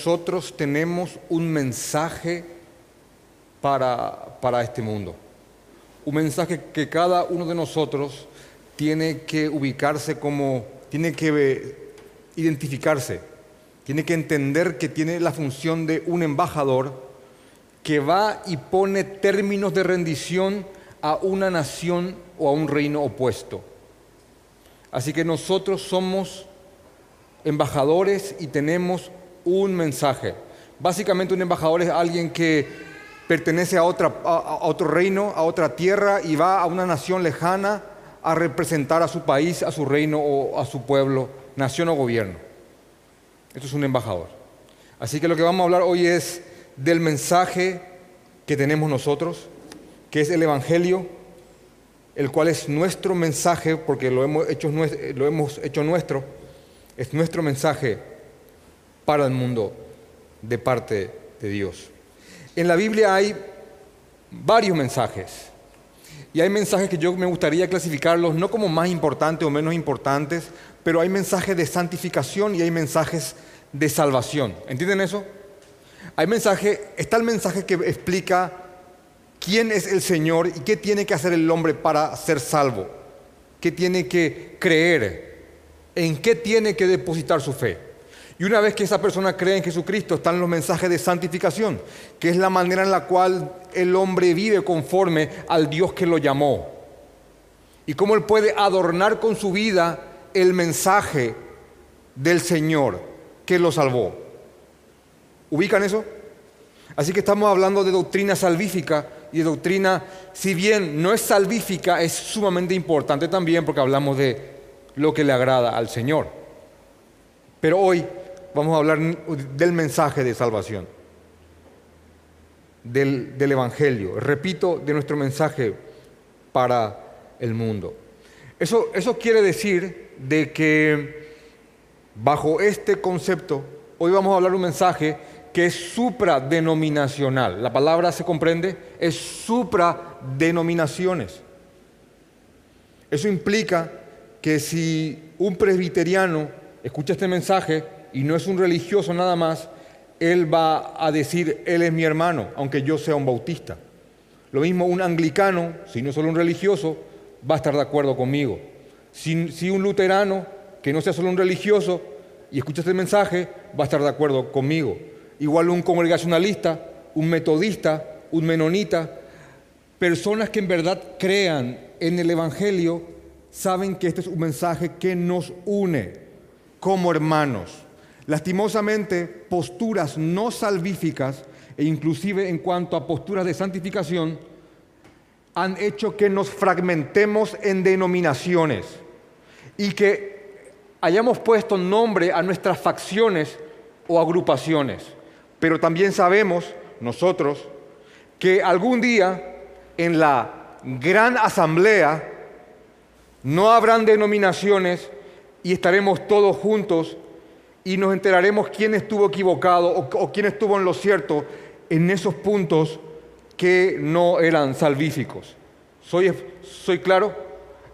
nosotros tenemos un mensaje para, para este mundo. Un mensaje que cada uno de nosotros tiene que ubicarse como, tiene que identificarse, tiene que entender que tiene la función de un embajador que va y pone términos de rendición a una nación o a un reino opuesto. Así que nosotros somos embajadores y tenemos un mensaje. Básicamente un embajador es alguien que pertenece a, otro reino, a otra tierra y va a una nación lejana a representar a su país, a su reino o a su pueblo, nación o gobierno. Esto es un embajador. Así que lo que vamos a hablar hoy es del mensaje que tenemos nosotros, que es el Evangelio, el cual es nuestro mensaje, porque lo hemos hecho, lo hemos hecho nuestro, es nuestro mensaje para el mundo de parte de Dios. En la Biblia hay varios mensajes. Y hay mensajes que yo me gustaría clasificarlos no como más importantes o menos importantes, pero hay mensajes de santificación y hay mensajes de salvación. ¿Entienden eso? Hay mensaje, está el mensaje que explica quién es el Señor y qué tiene que hacer el hombre para ser salvo, qué tiene que creer, en qué tiene que depositar su fe. Y una vez que esa persona cree en Jesucristo, están los mensajes de santificación, que es la manera en la cual el hombre vive conforme al Dios que lo llamó. Y cómo él puede adornar con su vida el mensaje del Señor que lo salvó. ¿Ubican eso? Así que estamos hablando de doctrina salvífica y de doctrina, si bien no es salvífica, es sumamente importante también porque hablamos de lo que le agrada al Señor. Pero hoy vamos a hablar del mensaje de salvación, del, Evangelio, repito, de nuestro mensaje para el mundo. Eso, eso quiere decir de que bajo este concepto, hoy vamos a hablar un mensaje que es supradenominacional. La palabra se comprende, es supradenominaciones. Eso implica que si un presbiteriano escucha este mensaje, y no es un religioso nada más, él va a decir, él es mi hermano, aunque yo sea un bautista. Lo mismo un anglicano, si no solo un religioso, va a estar de acuerdo conmigo. Si, un luterano, que no sea solo un religioso, y escucha este mensaje, va a estar de acuerdo conmigo. Igual un congregacionalista, un metodista, un menonita, personas que en verdad crean en el Evangelio, saben que este es un mensaje que nos une como hermanos. Lastimosamente, posturas no salvíficas e inclusive en cuanto a posturas de santificación han hecho que nos fragmentemos en denominaciones y que hayamos puesto nombre a nuestras facciones o agrupaciones. Pero también sabemos nosotros que algún día en la gran asamblea no habrán denominaciones y estaremos todos juntos y nos enteraremos quién estuvo equivocado o, quién estuvo en lo cierto en esos puntos que no eran salvíficos. ¿Soy, ¿Soy claro?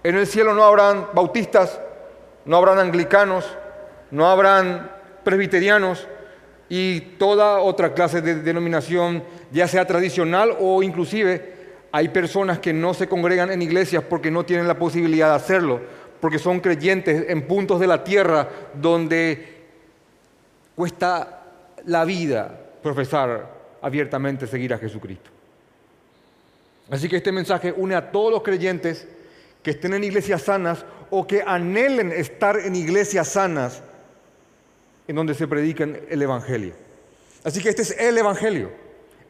En el cielo no habrán bautistas, no habrán anglicanos, no habrán presbiterianos y toda otra clase de denominación, ya sea tradicional o inclusive hay personas que no se congregan en iglesias porque no tienen la posibilidad de hacerlo, porque son creyentes en puntos de la tierra donde cuesta la vida profesar abiertamente seguir a Jesucristo. Así que este mensaje une a todos los creyentes que estén en iglesias sanas o que anhelen estar en iglesias sanas en donde se predican el Evangelio. Así que este es el Evangelio,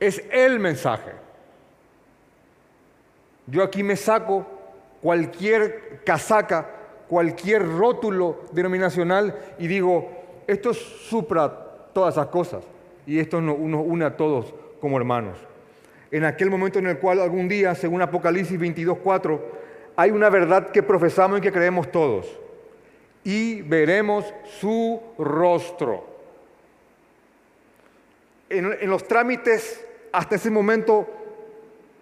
es el mensaje. Yo aquí me saco cualquier casaca, cualquier rótulo denominacional y digo, esto supra todas esas cosas y esto nos une a todos como hermanos. En aquel momento en el cual algún día, según Apocalipsis 22.4, hay una verdad que profesamos y que creemos todos. Y veremos su rostro. En, en los trámites, hasta ese momento,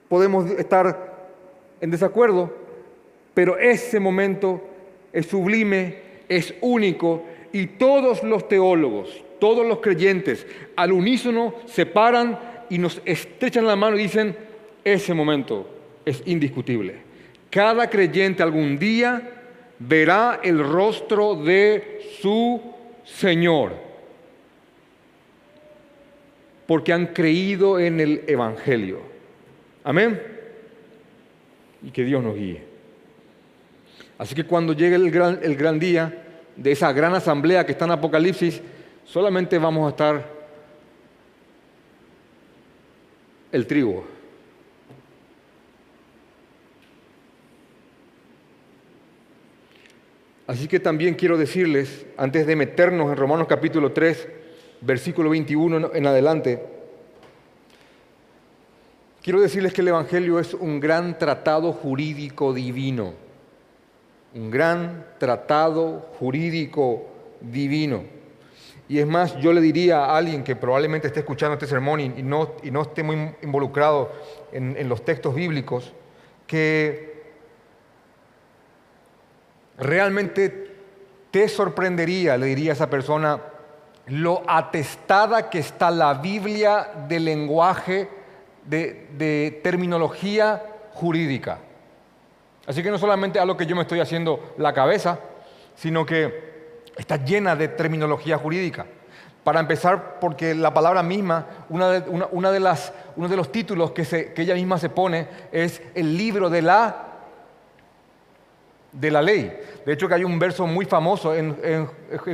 podemos estar en desacuerdo, pero ese momento es sublime, es único y todos los teólogos, todos los creyentes al unísono se paran y nos estrechan la mano y dicen, ese momento es indiscutible. Cada creyente algún día verá el rostro de su Señor, porque han creído en el Evangelio. Amén. Y que Dios nos guíe. Así que cuando llegue el gran, el gran día de esa gran asamblea que está en Apocalipsis, solamente vamos a estar el trigo. Así que también quiero decirles, antes de meternos en Romanos capítulo 3, versículo 21 en adelante, quiero decirles que el Evangelio es un gran tratado jurídico divino, un gran tratado jurídico divino. Y es más, yo le diría a alguien que probablemente esté escuchando este sermón y, no, esté muy involucrado en, en los textos bíblicos, que realmente te sorprendería, le diría a esa persona, lo atestada que está la Biblia de lenguaje, de, terminología jurídica. Así que no solamente a lo que yo me estoy haciendo la cabeza, sino que está llena de terminología jurídica. Para empezar, porque la palabra misma, una de, uno de los títulos que, ella misma se pone es el libro de la de la ley. De hecho, que hay un verso muy famoso en,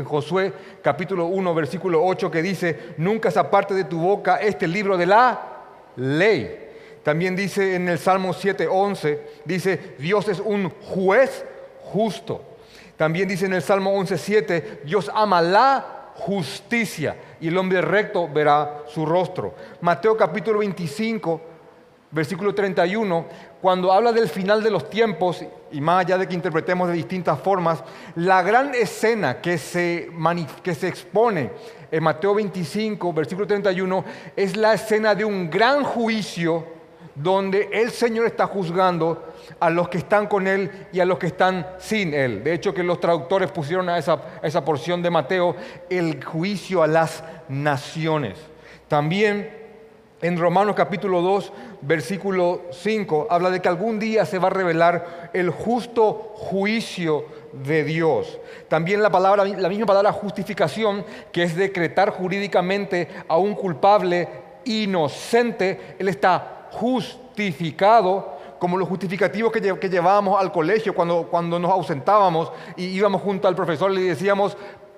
Josué capítulo 1, versículo 8, que dice, nunca se aparte de tu boca este libro de la ley. También dice en el Salmo 7, 11, dice, Dios es un juez justo. También dice en el Salmo 11, 7, Dios ama la justicia y el hombre recto verá su rostro. Mateo capítulo 25, versículo 31, cuando habla del final de los tiempos, y más allá de que interpretemos de distintas formas, la gran escena que se, que se expone en Mateo 25, versículo 31, es la escena de un gran juicio donde el Señor está juzgando a los que están con Él y a los que están sin Él. De hecho, que los traductores pusieron a esa, esa porción de Mateo el juicio a las naciones. También en Romanos capítulo 2, versículo 5, habla de que algún día se va a revelar el justo juicio de Dios. También la, palabra, la misma palabra justificación, que es decretar jurídicamente a un culpable inocente, él está justificado como los justificativos que, que llevábamos al colegio cuando, cuando nos ausentábamos y íbamos junto al profesor y le decíamos,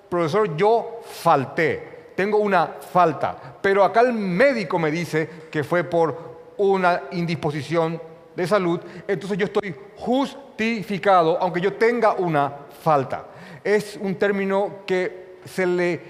profesor, yo falté tengo una falta, pero acá el médico me dice que fue por una indisposición de salud, entonces yo estoy justificado aunque yo tenga una falta. Es un término que se le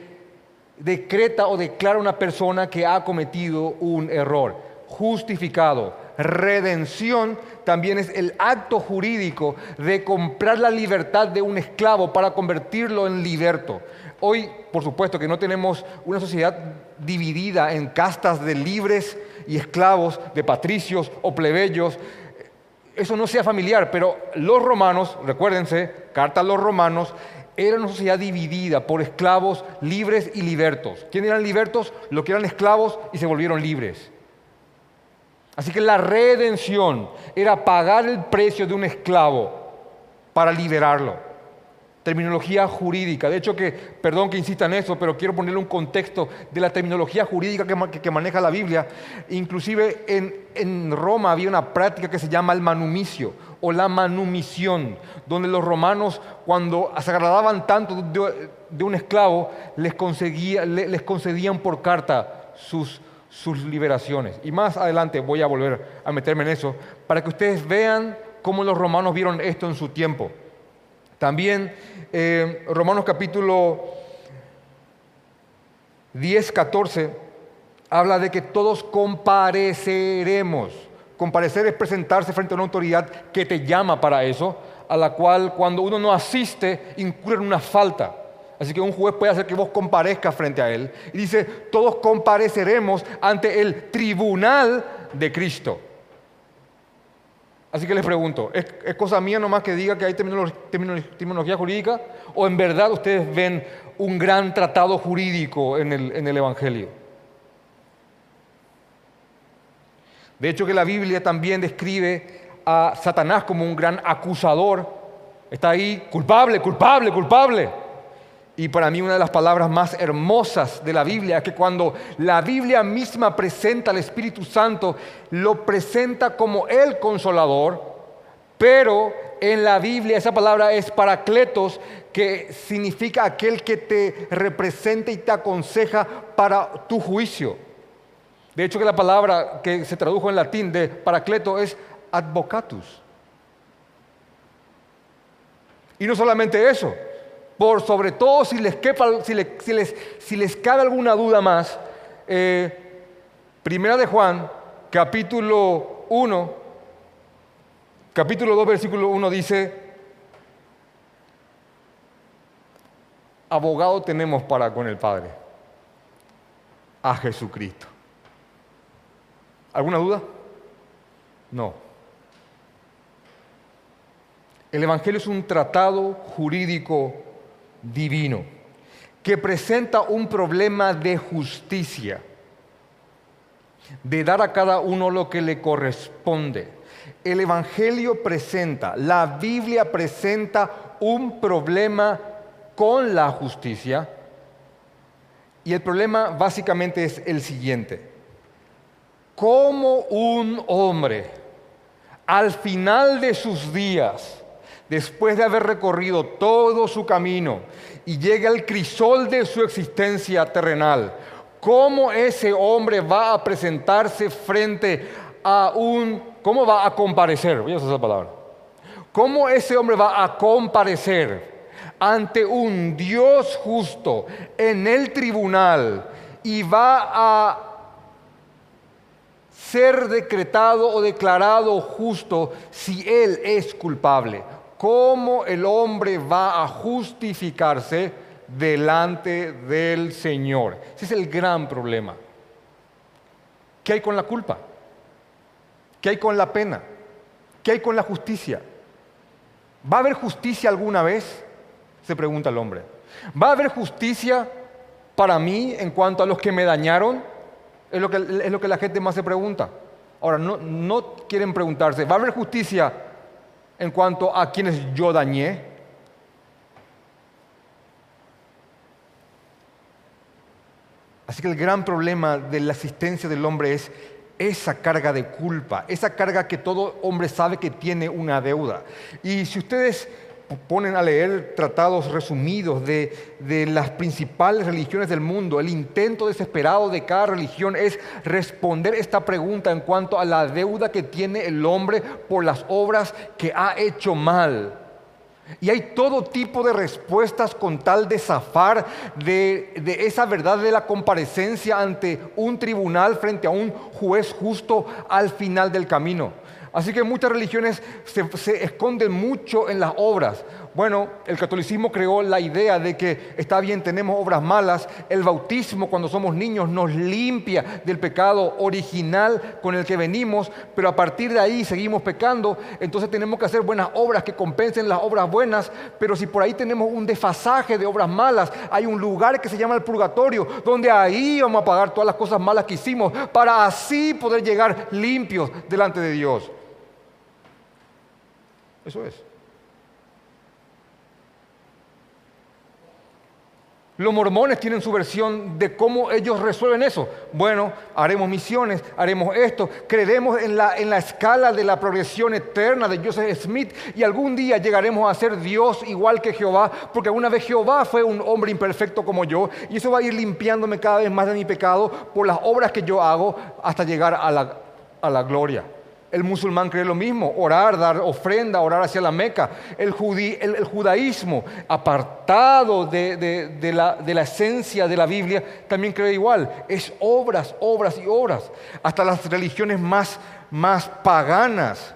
decreta o declara a una persona que ha cometido un error. Justificado. Redención también es el acto jurídico de comprar la libertad de un esclavo para convertirlo en liberto. Hoy, por supuesto, que no tenemos una sociedad dividida en castas de libres y esclavos, de patricios o plebeyos. Eso no sea familiar, pero los romanos, recuérdense, carta a los romanos, era una sociedad dividida por esclavos libres y libertos. ¿Quiénes eran libertos? Los que eran esclavos y se volvieron libres. Así que la redención era pagar el precio de un esclavo para liberarlo terminología jurídica. De hecho, que, perdón que insista en eso, pero quiero ponerle un contexto de la terminología jurídica que, maneja la Biblia. Inclusive en, Roma había una práctica que se llama el manumicio o la manumisión, donde los romanos cuando se agradaban tanto de, un esclavo, les, les concedían por carta sus, sus liberaciones. Y más adelante voy a volver a meterme en eso, para que ustedes vean cómo los romanos vieron esto en su tiempo. También eh, Romanos capítulo 10, 14 habla de que todos compareceremos. Comparecer es presentarse frente a una autoridad que te llama para eso, a la cual cuando uno no asiste incurre en una falta. Así que un juez puede hacer que vos comparezcas frente a él. Y dice, todos compareceremos ante el tribunal de Cristo. Así que les pregunto, ¿es, cosa mía nomás que diga que hay terminología, jurídica? ¿O en verdad ustedes ven un gran tratado jurídico en el, en el Evangelio. De hecho que la Biblia también describe a Satanás como un gran acusador. Está ahí, culpable, culpable, culpable. Y para mí una de las palabras más hermosas de la Biblia es que cuando la Biblia misma presenta al Espíritu Santo, lo presenta como el consolador, pero en la Biblia esa palabra es paracletos, que significa aquel que te representa y te aconseja para tu juicio. De hecho que la palabra que se tradujo en latín de paracleto es advocatus. Y no solamente eso, por sobre todo si les, si les, cabe alguna duda más, eh, Primera de Juan, capítulo 1, capítulo 2, versículo 1 dice, abogado tenemos para con el Padre, a Jesucristo. ¿Alguna duda? No. El Evangelio es un tratado jurídico divino que presenta un problema de justicia, de dar a cada uno lo que le corresponde. El Evangelio presenta, la Biblia presenta un problema con la justicia y el problema básicamente es el siguiente. ¿Cómo un hombre al final de sus días después de haber recorrido todo su camino y llega al crisol de su existencia terrenal, cómo ese hombre va a presentarse frente a un, cómo va a comparecer, voy a usar esa palabra, cómo ese hombre va a comparecer ante un Dios justo en el tribunal y va a ser decretado o declarado justo si él es culpable cómo el hombre va a justificarse delante del Señor. Ese es el gran problema. ¿Qué hay con la culpa? ¿Qué hay con la pena? ¿Qué hay con la justicia? ¿Va a haber justicia alguna vez? Se pregunta el hombre. ¿Va a haber justicia para mí en cuanto a los que me dañaron? Es lo que, es lo que la gente más se pregunta. Ahora, no, no quieren preguntarse, ¿va a haber justicia en cuanto a quienes yo dañé. Así que el gran problema de la existencia del hombre es esa carga de culpa, esa carga que todo hombre sabe que tiene una deuda. Y si ustedes ponen a leer tratados resumidos de, de, las principales religiones del mundo. El intento desesperado de cada religión es responder esta pregunta en cuanto a la deuda que tiene el hombre por las obras que ha hecho mal. Y hay todo tipo de respuestas con tal de zafar de, de, esa verdad de la comparecencia ante un tribunal frente a un juez justo al final del camino. Así que muchas religiones se, esconden mucho en las obras. Bueno, el catolicismo creó la idea de que está bien, tenemos obras malas, el bautismo cuando somos niños nos limpia del pecado original con el que venimos, pero a partir de ahí seguimos pecando, entonces tenemos que hacer buenas obras que compensen las obras buenas, pero si por ahí tenemos un desfasaje de obras malas, hay un lugar que se llama el purgatorio, donde ahí vamos a pagar todas las cosas malas que hicimos para así poder llegar limpios delante de Dios. Eso es. Los mormones tienen su versión de cómo ellos resuelven eso. Bueno, haremos misiones, haremos esto, creeremos en la, en la escala de la progresión eterna de Joseph Smith y algún día llegaremos a ser Dios igual que Jehová, porque alguna vez Jehová fue un hombre imperfecto como yo y eso va a ir limpiándome cada vez más de mi pecado por las obras que yo hago hasta llegar a la, a la gloria. El musulmán cree lo mismo, orar, dar ofrenda, orar hacia la Meca. El, judaísmo, apartado de, la, de, la, esencia de la Biblia, también cree igual. Es obras, obras y obras. Hasta las religiones más, más paganas.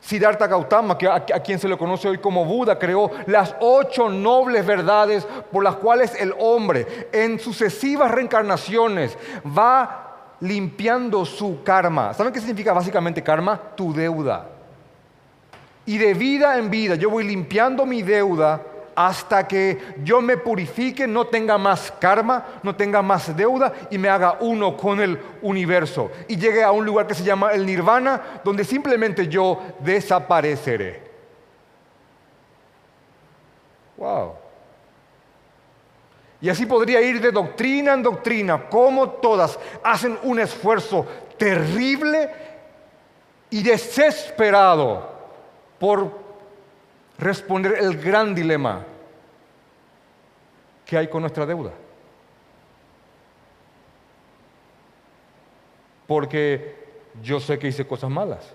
Siddhartha Gautama, que a, a, quien se le conoce hoy como Buda, creó las ocho nobles verdades por las cuales el hombre en sucesivas reencarnaciones va limpiando su karma. ¿Saben qué significa básicamente karma? Tu deuda. Y de vida en vida yo voy limpiando mi deuda hasta que yo me purifique, no tenga más karma, no tenga más deuda y me haga uno con el universo. Y llegue a un lugar que se llama el nirvana, donde simplemente yo desapareceré. Wow. Y así podría ir de doctrina en doctrina, como todas hacen un esfuerzo terrible y desesperado por responder el gran dilema que hay con nuestra deuda. Porque yo sé que hice cosas malas.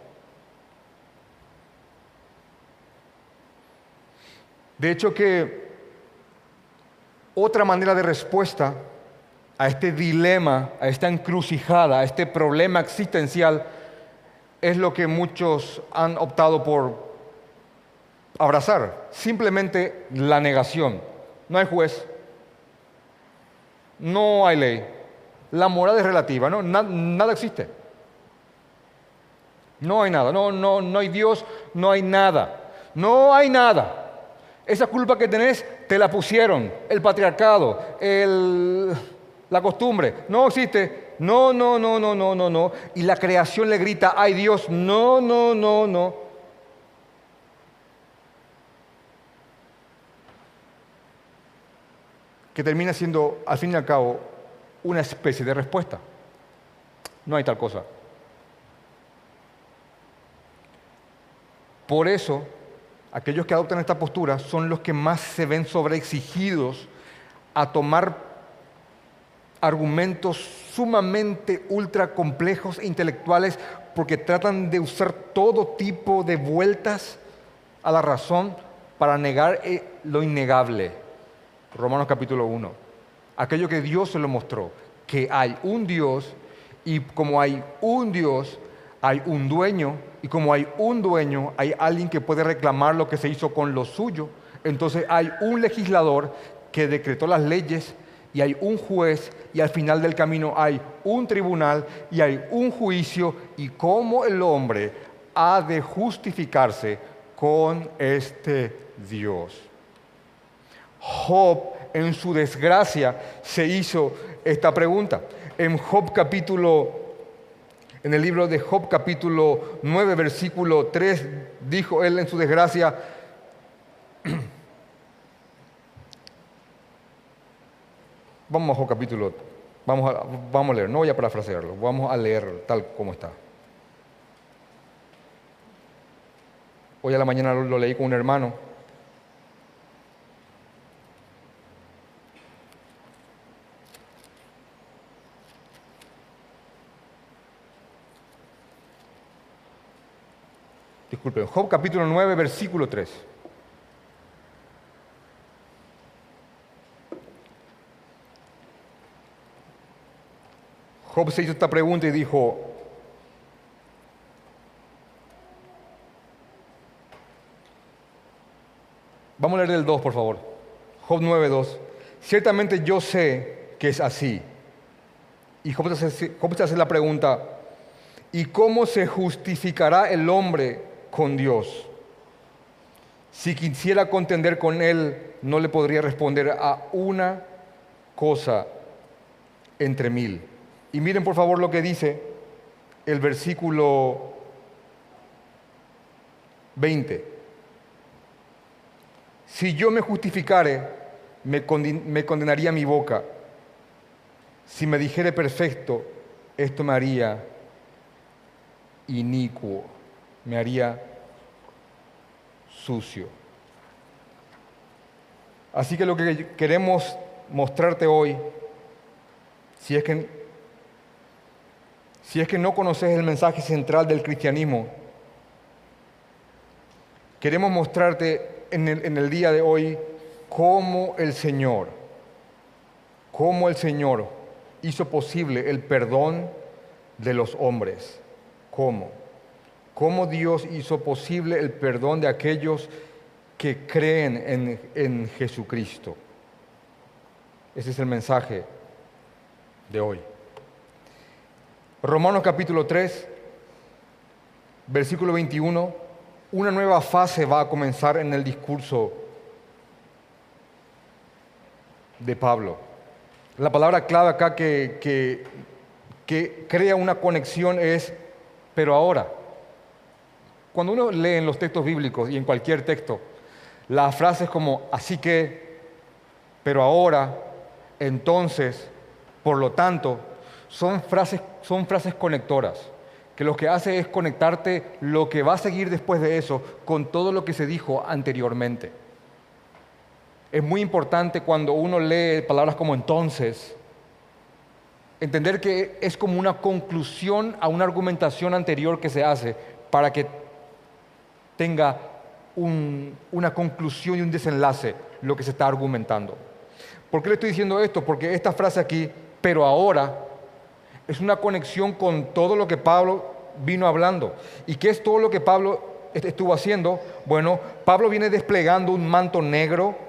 De hecho que otra manera de respuesta a este dilema, a esta encrucijada, a este problema existencial, es lo que muchos han optado por abrazar, simplemente la negación. No hay juez, no hay ley, la moral es relativa, ¿no? nada existe. No hay nada, no, no, no hay Dios, no hay nada, no hay nada. Esa culpa que tenés te la pusieron, el patriarcado, la costumbre. No existe. No, no, no, no, no, no, no. Y la creación le grita, ay Dios, no, no, no, no. Que termina siendo, al fin y al cabo, una especie de respuesta. No hay tal cosa. Por eso aquellos que adoptan esta postura son los que más se ven sobreexigidos a tomar argumentos sumamente ultra complejos e intelectuales porque tratan de usar todo tipo de vueltas a la razón para negar eh, lo innegable. Romanos capítulo 1. Aquello que Dios se lo mostró, que hay un Dios y como hay un Dios, hay un dueño y como hay un dueño, hay alguien que puede reclamar lo que se hizo con lo suyo. Entonces hay un legislador que decretó las leyes y hay un juez y al final del camino hay un tribunal y hay un juicio y cómo el hombre ha de justificarse con este Dios. Job en su desgracia se hizo esta pregunta. En Job capítulo en el libro de Job capítulo 9, versículo 3, dijo él en su desgracia, vamos a Job capítulo, vamos a, vamos a leer, no voy a parafrasearlo, vamos a leer tal como está. Hoy a la mañana lo leí con un hermano Disculpen, Job capítulo 9, versículo 3. Job se hizo esta pregunta y dijo, vamos a leer el 2, por favor. Job 9, 2. Ciertamente yo sé que es así. Y Job se hace la pregunta, ¿y cómo se justificará el hombre con Dios. Si quisiera contender con Él, no le podría responder a una cosa entre mil. Y miren por favor lo que dice el versículo 20. Si yo me justificare, me, condenaría mi boca. Si me dijere perfecto, esto me haría inicuo me haría sucio. Así que lo que queremos mostrarte hoy, si es que, si es que no conoces el mensaje central del cristianismo, queremos mostrarte en el, día de hoy cómo el Señor, cómo el Señor hizo posible el perdón de los hombres. ¿Cómo? Cómo Dios hizo posible el perdón de aquellos que creen en, Jesucristo. Ese es el mensaje de hoy. Romanos capítulo 3, versículo 21, una nueva fase va a comenzar en el discurso de Pablo. La palabra clave acá que, que, que crea una conexión es, pero ahora. Cuando uno lee en los textos bíblicos y en cualquier texto, las frases como así que, pero ahora, entonces, por lo tanto, son frases, son frases conectoras, que lo que hace es conectarte lo que va a seguir después de eso con todo lo que se dijo anteriormente. Es muy importante cuando uno lee palabras como entonces, entender que es como una conclusión a una argumentación anterior que se hace para que tenga una conclusión y un desenlace lo que se está argumentando. ¿Por qué le estoy diciendo esto? Porque esta frase aquí, pero ahora, es una conexión con todo lo que Pablo vino hablando. ¿Y qué es todo lo que Pablo estuvo haciendo? Bueno, Pablo viene desplegando un manto negro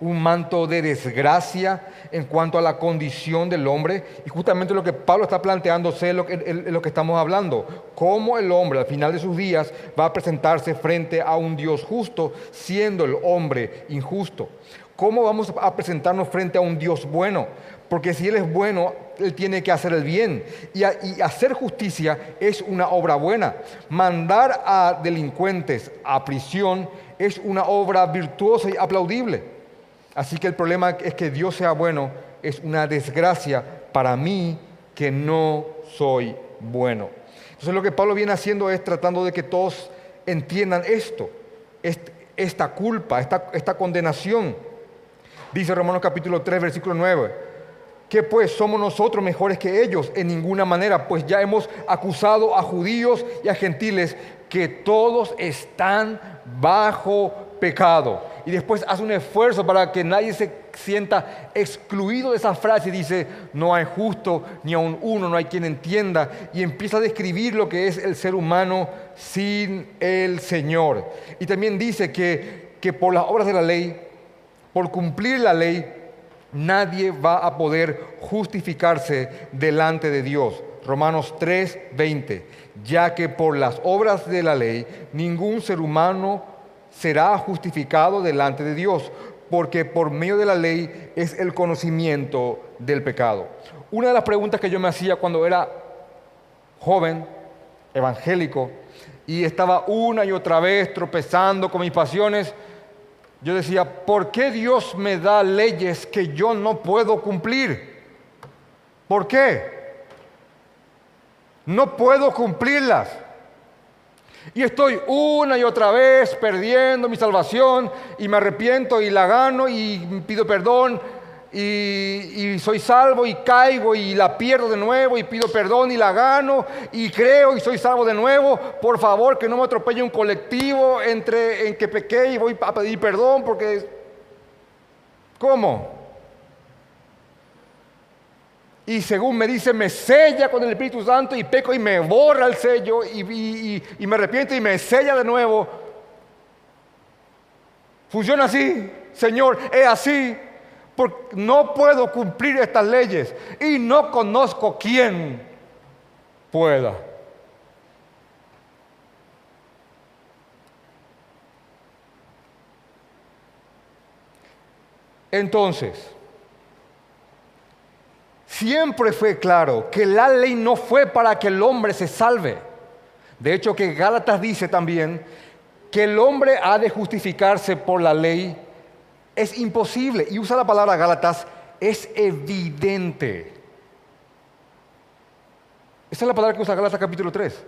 un manto de desgracia en cuanto a la condición del hombre. Y justamente lo que Pablo está planteando es lo, que, estamos hablando. Cómo el hombre al final de sus días va a presentarse frente a un Dios justo, siendo el hombre injusto. ¿Cómo vamos a presentarnos frente a un Dios bueno? Porque si Él es bueno, Él tiene que hacer el bien. Y, hacer justicia es una obra buena. Mandar a delincuentes a prisión es una obra virtuosa y aplaudible. Así que el problema es que Dios sea bueno es una desgracia para mí que no soy bueno. Entonces lo que Pablo viene haciendo es tratando de que todos entiendan esto, esta culpa, esta, condenación. Dice Romanos capítulo 3, versículo 9 que pues somos nosotros mejores que ellos en ninguna manera, pues ya hemos acusado a judíos y a gentiles que todos están bajo pecado y después hace un esfuerzo para que nadie se sienta excluido de esa frase y dice, no hay justo ni aun uno, no hay quien entienda, y empieza a describir lo que es el ser humano sin el Señor. Y también dice que, que por las obras de la ley, por cumplir la ley, nadie va a poder justificarse delante de Dios. Romanos 3, 20, ya que por las obras de la ley ningún ser humano será justificado delante de Dios, porque por medio de la ley es el conocimiento del pecado. Una de las preguntas que yo me hacía cuando era joven, evangélico, y estaba una y otra vez tropezando con mis pasiones, yo decía, ¿por qué Dios me da leyes que yo no puedo cumplir? ¿Por qué? No puedo cumplirlas. Y estoy una y otra vez perdiendo mi salvación y me arrepiento y la gano y pido perdón y, soy salvo y caigo y la pierdo de nuevo y pido perdón y la gano y creo y soy salvo de nuevo. Por favor, que no me atropelle un colectivo entre en que pequé y voy a pedir perdón porque... ¿Cómo? Y según me dice, me sella con el Espíritu Santo y peco y me borra el sello y, me arrepiento y me sella de nuevo. Funciona así, Señor, es así, porque no puedo cumplir estas leyes y no conozco quién pueda. Entonces, Siempre fue claro que la ley no fue para que el hombre se salve. De hecho, que Gálatas dice también que el hombre ha de justificarse por la ley. Es imposible. Y usa la palabra Gálatas, es evidente. Esa es la palabra que usa Gálatas capítulo 3.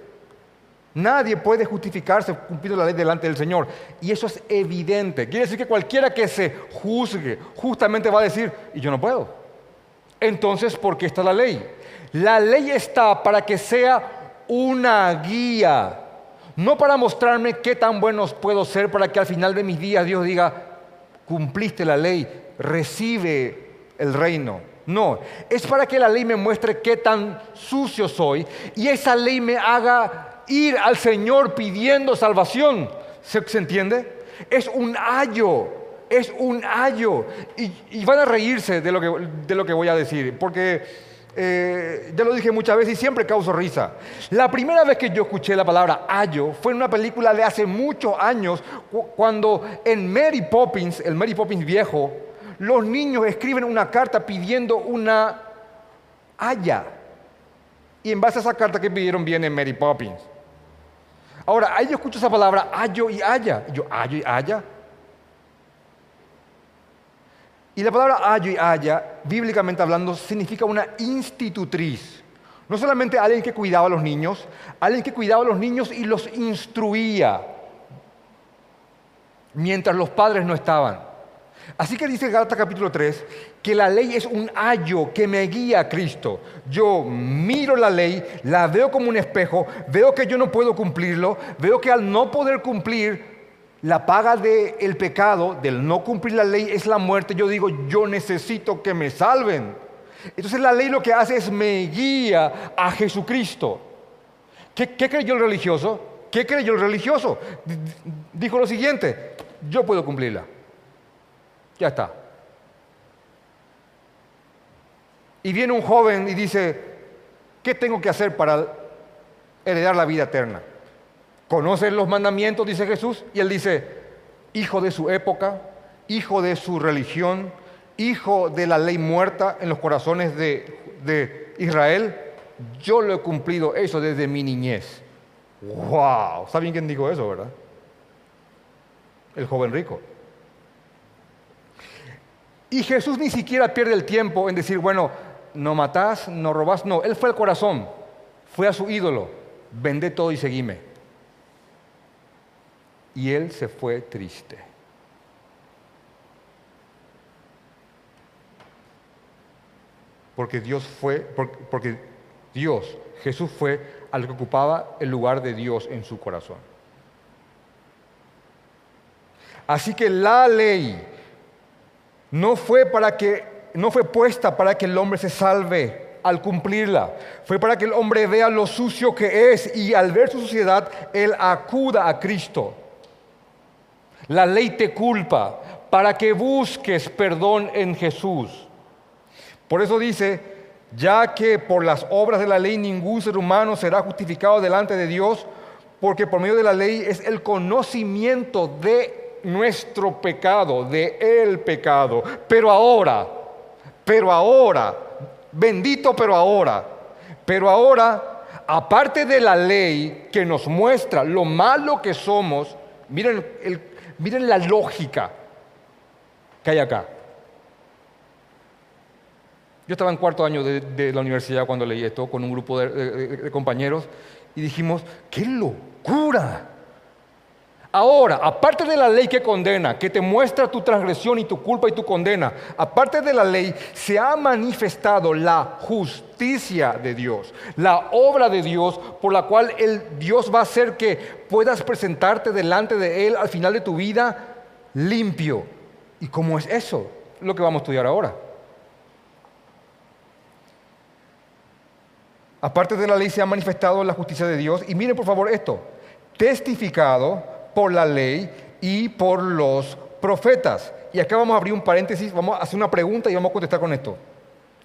Nadie puede justificarse cumpliendo la ley delante del Señor. Y eso es evidente. Quiere decir que cualquiera que se juzgue justamente va a decir, y yo no puedo. Entonces, ¿por qué está la ley? La ley está para que sea una guía, no para mostrarme qué tan buenos puedo ser para que al final de mis días Dios diga, cumpliste la ley, recibe el reino. No, es para que la ley me muestre qué tan sucio soy y esa ley me haga ir al Señor pidiendo salvación. ¿Se, ¿se entiende? Es un ayo es un ayo. Y, van a reírse de lo, que, de lo que voy a decir, porque eh, ya lo dije muchas veces y siempre causo risa. La primera vez que yo escuché la palabra ayo fue en una película de hace muchos años, cuando en Mary Poppins, el Mary Poppins viejo, los niños escriben una carta pidiendo una haya. Y en base a esa carta que pidieron viene Mary Poppins. Ahora, ahí yo escucho esa palabra ayo y haya. yo, ayo y haya. Y la palabra ayo y haya, bíblicamente hablando, significa una institutriz. No solamente alguien que cuidaba a los niños, alguien que cuidaba a los niños y los instruía mientras los padres no estaban. Así que dice Gálatas capítulo 3 que la ley es un ayo que me guía a Cristo. Yo miro la ley, la veo como un espejo, veo que yo no puedo cumplirlo, veo que al no poder cumplir la paga del pecado, del no cumplir la ley, es la muerte. Yo digo, yo necesito que me salven. Entonces la ley lo que hace es me guía a Jesucristo. ¿Qué, qué creyó el religioso? ¿Qué creyó el religioso? Dijo lo siguiente, yo puedo cumplirla. Ya está. Y viene un joven y dice, ¿qué tengo que hacer para heredar la vida eterna? ¿Conocen los mandamientos? Dice Jesús. Y él dice, hijo de su época, hijo de su religión, hijo de la ley muerta en los corazones de, Israel, yo lo he cumplido eso desde mi niñez. ¡Wow! ¿Saben quién dijo eso, verdad? El joven rico. Y Jesús ni siquiera pierde el tiempo en decir, bueno, no matás, no robás, no, él fue al corazón, fue a su ídolo, vende todo y seguime. Y él se fue triste. Porque Dios fue, porque Dios, Jesús fue al que ocupaba el lugar de Dios en su corazón. Así que la ley no fue para que no fue puesta para que el hombre se salve al cumplirla. Fue para que el hombre vea lo sucio que es y al ver su suciedad él acuda a Cristo. La ley te culpa para que busques perdón en Jesús. Por eso dice, ya que por las obras de la ley ningún ser humano será justificado delante de Dios, porque por medio de la ley es el conocimiento de nuestro pecado, de el pecado. Pero ahora, pero ahora, bendito pero ahora, pero ahora, aparte de la ley que nos muestra lo malo que somos, miren, miren la lógica que hay acá. Yo estaba en cuarto año de, la universidad cuando leí esto con un grupo de compañeros y dijimos, ¡qué locura! Ahora, aparte de la ley que condena, que te muestra tu transgresión y tu culpa y tu condena, aparte de la ley, se ha manifestado la justicia de Dios, la obra de Dios por la cual el Dios va a hacer que puedas presentarte delante de Él al final de tu vida limpio. ¿Y cómo es eso? Lo que vamos a estudiar ahora. Aparte de la ley se ha manifestado la justicia de Dios. Y miren por favor esto, testificado por la ley y por los profetas. Y acá vamos a abrir un paréntesis, vamos a hacer una pregunta y vamos a contestar con esto.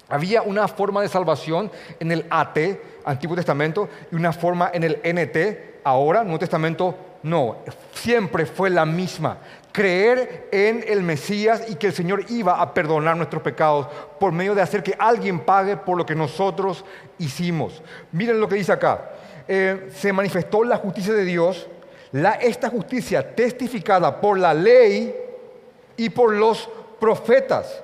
Había una forma de salvación en el AT, Antiguo Testamento, y una forma en el NT, ahora, Nuevo Testamento, no. Siempre fue la misma. Creer en el Mesías y que el Señor iba a perdonar nuestros pecados por medio de hacer que alguien pague por lo que nosotros hicimos. Miren lo que dice acá. Eh, se manifestó la justicia de Dios esta justicia testificada por la ley y por los profetas.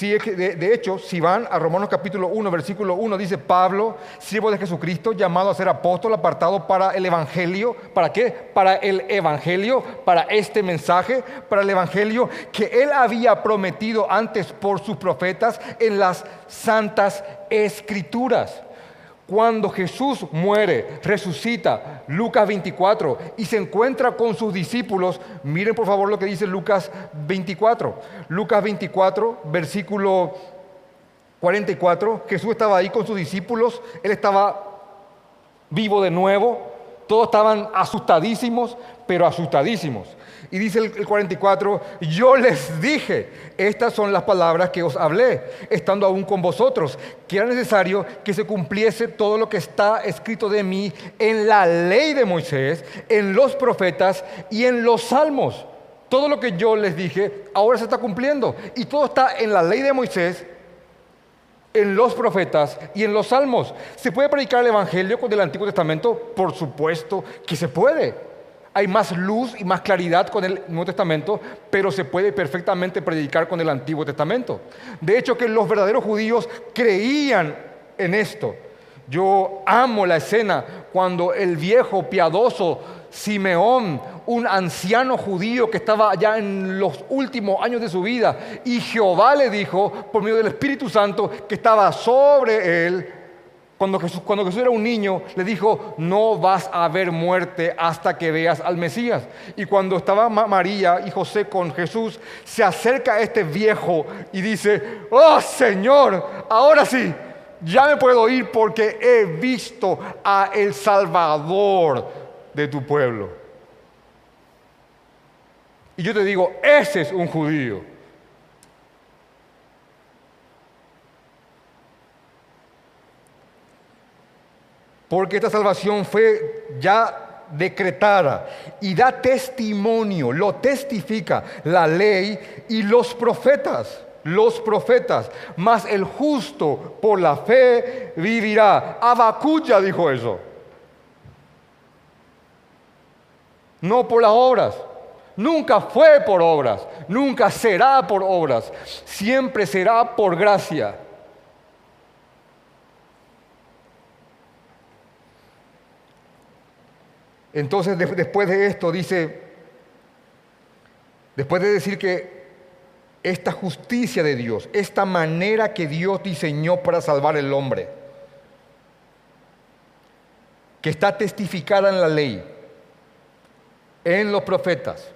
de, de, hecho, si van a Romanos capítulo 1, versículo 1, dice Pablo, siervo de Jesucristo, llamado a ser apóstol, apartado para el Evangelio. ¿Para qué? Para el Evangelio, para este mensaje, para el Evangelio que él había prometido antes por sus profetas en las santas escrituras cuando Jesús muere, resucita, Lucas 24, y se encuentra con sus discípulos, miren por favor lo que dice Lucas 24. Lucas 24, versículo 44, Jesús estaba ahí con sus discípulos, él estaba vivo de nuevo, todos estaban asustadísimos, pero asustadísimos. Y dice el 44, yo les dije, estas son las palabras que os hablé, estando aún con vosotros, que era necesario que se cumpliese todo lo que está escrito de mí en la ley de Moisés, en los profetas y en los salmos. Todo lo que yo les dije ahora se está cumpliendo. Y todo está en la ley de Moisés, en los profetas y en los salmos. ¿Se puede predicar el Evangelio con el Antiguo Testamento? Por supuesto que se puede. Hay más luz y más claridad con el Nuevo Testamento, pero se puede perfectamente predicar con el Antiguo Testamento. De hecho, que los verdaderos judíos creían en esto. Yo amo la escena cuando el viejo piadoso Simeón, un anciano judío que estaba ya en los últimos años de su vida, y Jehová le dijo, por medio del Espíritu Santo, que estaba sobre él, cuando Jesús, cuando Jesús, era un niño, le dijo, no vas a ver muerte hasta que veas al Mesías. Y cuando estaba María y José con Jesús, se acerca a este viejo y dice, oh Señor, ahora sí, ya me puedo ir porque he visto a el Salvador de tu pueblo. Y yo te digo, ese es un judío. Porque esta salvación fue ya decretada y da testimonio, lo testifica la ley y los profetas los profetas, mas el justo por la fe vivirá. Abacuya dijo eso. No por las obras. Nunca fue por obras, nunca será por obras, siempre será por gracia. Entonces después de esto dice, después de decir que esta justicia de Dios, esta manera que Dios diseñó para salvar al hombre, que está testificada en la ley, en los profetas,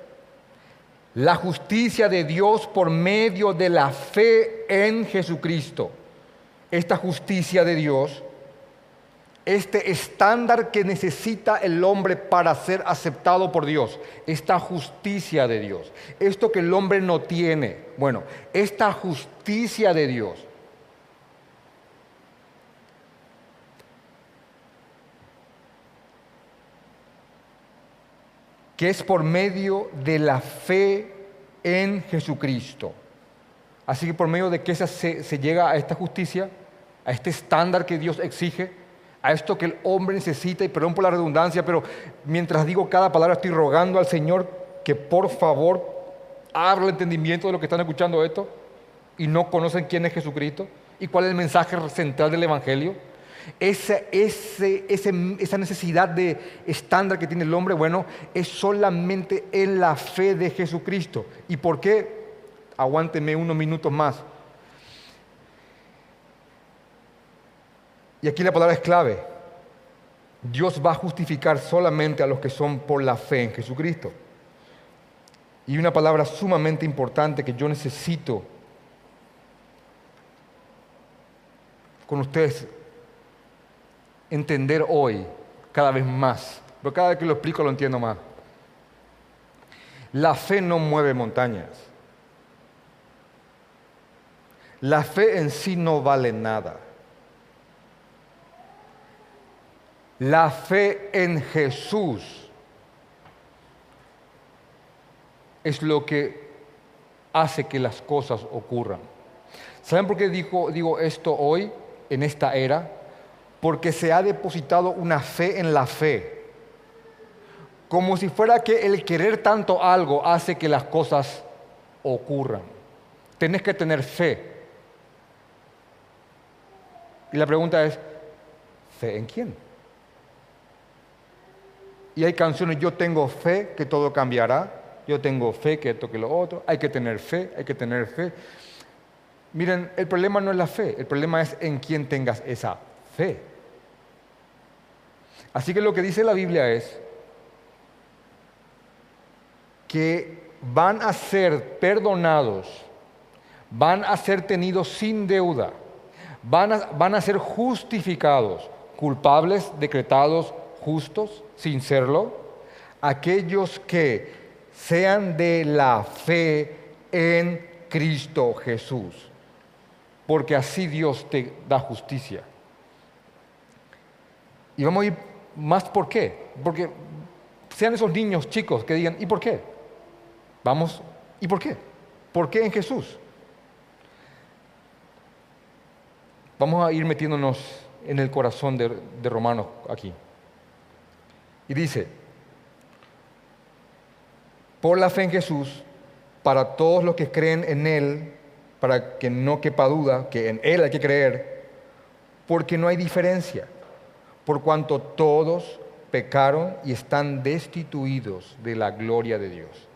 la justicia de Dios por medio de la fe en Jesucristo. Esta justicia de Dios este estándar que necesita el hombre para ser aceptado por Dios, esta justicia de Dios, esto que el hombre no tiene, bueno, esta justicia de Dios. que es por medio de la fe en Jesucristo. Así que por medio de que se, se llega a esta justicia, a este estándar que Dios exige, a esto que el hombre necesita, y perdón por la redundancia, pero mientras digo cada palabra estoy rogando al Señor que por favor abra el entendimiento de lo que están escuchando esto y no conocen quién es Jesucristo y cuál es el mensaje central del Evangelio. Esa, esa necesidad de estándar que tiene el hombre, bueno, es solamente en la fe de Jesucristo. ¿Y por qué? Aguánteme unos minutos más. Y aquí la palabra es clave. Dios va a justificar solamente a los que son por la fe en Jesucristo. Y una palabra sumamente importante que yo necesito con ustedes entender hoy cada vez más, pero cada vez que lo explico lo entiendo más. La fe no mueve montañas. La fe en sí no vale nada. La fe en Jesús es lo que hace que las cosas ocurran. ¿Saben por qué digo, digo esto hoy, en esta era? Porque se ha depositado una fe en la fe. Como si fuera que el querer tanto algo hace que las cosas ocurran. Tenés que tener fe. Y la pregunta es, ¿fe en quién? Y hay canciones, yo tengo fe que todo cambiará, yo tengo fe que esto que lo otro, hay que tener fe, hay que tener fe. Miren, el problema no es la fe, el problema es en quién tengas esa fe. Así que lo que dice la Biblia es que van a ser perdonados, van a ser tenidos sin deuda, van a, van a ser justificados, culpables, decretados justos sin serlo, aquellos que sean de la fe en Cristo Jesús, porque así Dios te da justicia. Y vamos a ir más por qué, porque sean esos niños chicos que digan, ¿y por qué? Vamos, ¿y por qué? ¿Por qué en Jesús? Vamos a ir metiéndonos en el corazón de, de Romanos aquí. Y dice, por la fe en Jesús, para todos los que creen en Él, para que no quepa duda que en Él hay que creer, porque no hay diferencia, por cuanto todos pecaron y están destituidos de la gloria de Dios.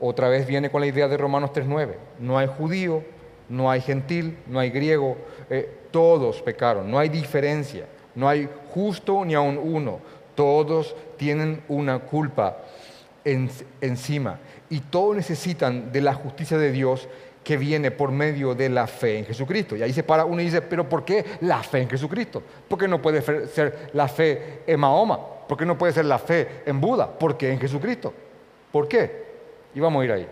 Otra vez viene con la idea de Romanos 3.9, no hay judío, no hay gentil, no hay griego, eh, todos pecaron, no hay diferencia, no hay justo ni aun uno, todos tienen una culpa encima y todos necesitan de la justicia de Dios que viene por medio de la fe en Jesucristo. Y ahí se para uno y dice, pero ¿por qué la fe en Jesucristo? ¿Por qué no puede ser la fe en Mahoma? ¿Por qué no puede ser la fe en Buda? ¿Por qué en Jesucristo? ¿Por qué? Y vamos a ir ahí.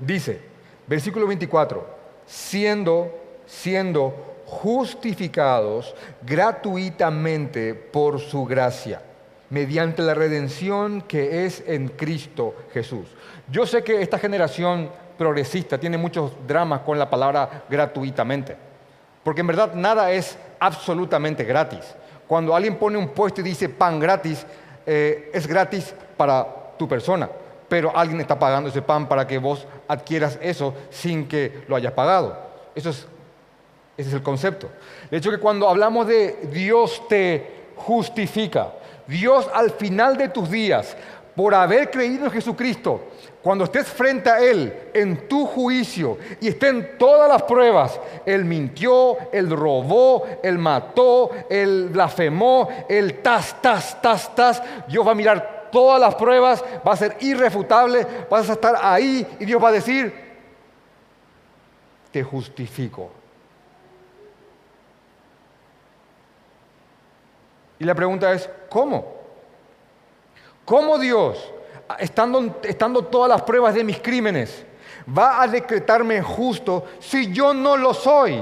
Dice, versículo 24, siendo, siendo justificados gratuitamente por su gracia mediante la redención que es en Cristo Jesús. Yo sé que esta generación progresista tiene muchos dramas con la palabra gratuitamente, porque en verdad nada es absolutamente gratis. Cuando alguien pone un puesto y dice pan gratis, eh, es gratis para tu persona, pero alguien está pagando ese pan para que vos adquieras eso sin que lo hayas pagado. Eso es, ese es el concepto. De hecho que cuando hablamos de Dios te justifica, Dios al final de tus días, por haber creído en Jesucristo, cuando estés frente a Él en tu juicio y estén todas las pruebas, Él mintió, Él robó, Él mató, Él blasfemó, Él tas, tas, tas, tas, Dios va a mirar todas las pruebas, va a ser irrefutable, vas a estar ahí y Dios va a decir, te justifico. Y la pregunta es, ¿cómo? ¿Cómo Dios, estando, estando todas las pruebas de mis crímenes, va a decretarme justo si yo no lo soy?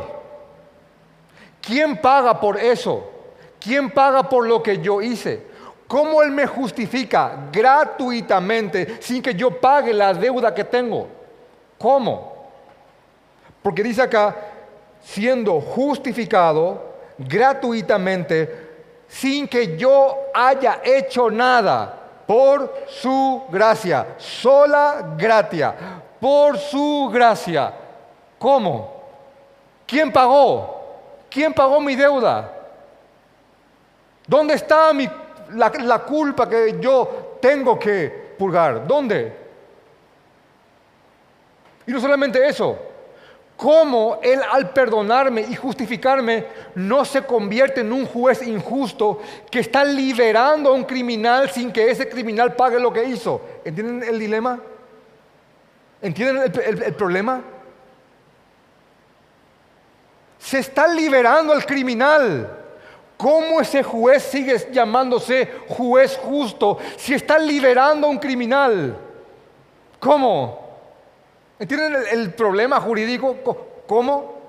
¿Quién paga por eso? ¿Quién paga por lo que yo hice? ¿Cómo Él me justifica gratuitamente sin que yo pague la deuda que tengo? ¿Cómo? Porque dice acá, siendo justificado gratuitamente sin que yo haya hecho nada, por su gracia, sola gracia, por su gracia. ¿Cómo? ¿Quién pagó? ¿Quién pagó mi deuda? ¿Dónde está la, la culpa que yo tengo que purgar? ¿Dónde? Y no solamente eso, cómo Él al perdonarme y justificarme no se convierte en un juez injusto que está liberando a un criminal sin que ese criminal pague lo que hizo. ¿Entienden el dilema? ¿Entienden el, problema? Se está liberando al criminal. ¿Cómo ese juez sigue llamándose juez justo si está liberando a un criminal? ¿Cómo? ¿Entienden el, problema jurídico? ¿Cómo?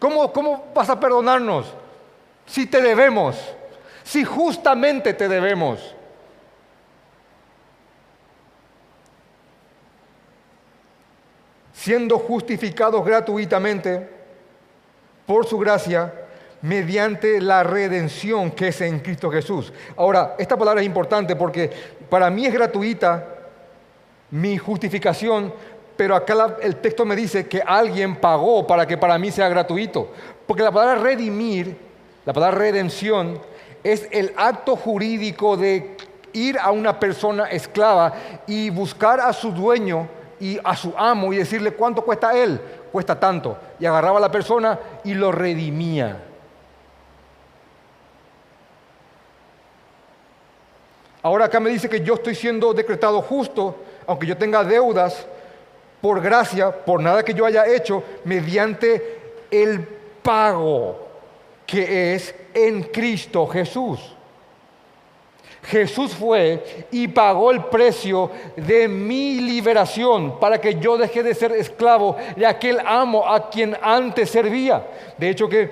¿Cómo? ¿Cómo vas a perdonarnos si te debemos? Si justamente te debemos. Siendo justificados gratuitamente por su gracia, mediante la redención que es en Cristo Jesús. Ahora, esta palabra es importante porque para mí es gratuita mi justificación, pero acá el texto me dice que alguien pagó para que para mí sea gratuito. Porque la palabra redimir, la palabra redención, es el acto jurídico de ir a una persona esclava y buscar a su dueño y a su amo y decirle cuánto cuesta él. Cuesta tanto. Y agarraba a la persona y lo redimía. Ahora acá me dice que yo estoy siendo decretado justo, aunque yo tenga deudas, por gracia, por nada que yo haya hecho, mediante el pago que es en Cristo Jesús. Jesús fue y pagó el precio de mi liberación para que yo deje de ser esclavo de aquel amo a quien antes servía. De hecho que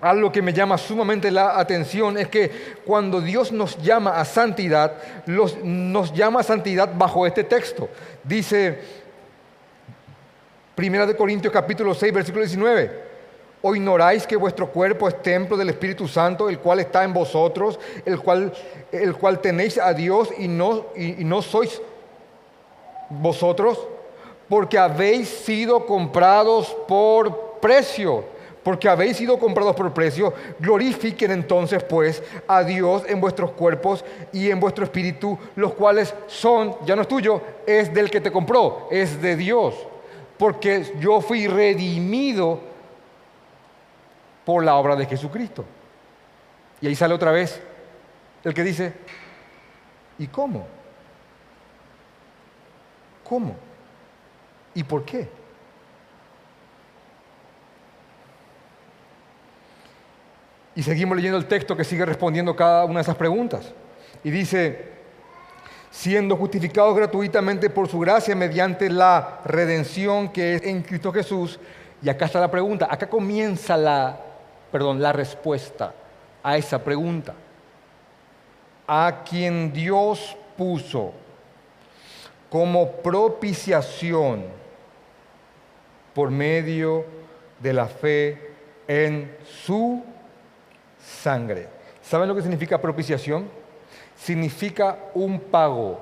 algo que me llama sumamente la atención es que cuando Dios nos llama a santidad, nos llama a santidad bajo este texto. Dice Primera de Corintios capítulo 6, versículo 19. ¿O ignoráis que vuestro cuerpo es templo del Espíritu Santo, el cual está en vosotros, el cual, el cual tenéis a Dios y no, y no sois vosotros? Porque habéis sido comprados por precio porque habéis sido comprados por precio, glorifiquen entonces pues a Dios en vuestros cuerpos y en vuestro espíritu, los cuales son, ya no es tuyo, es del que te compró, es de Dios, porque yo fui redimido por la obra de Jesucristo. Y ahí sale otra vez el que dice, ¿y cómo? ¿Cómo? ¿Y por qué? Y seguimos leyendo el texto que sigue respondiendo cada una de esas preguntas. Y dice, siendo justificados gratuitamente por su gracia mediante la redención que es en Cristo Jesús. Y acá está la pregunta, acá comienza la, perdón, la respuesta a esa pregunta. A quien Dios puso como propiciación por medio de la fe en su sangre. ¿Saben lo que significa propiciación? Significa un pago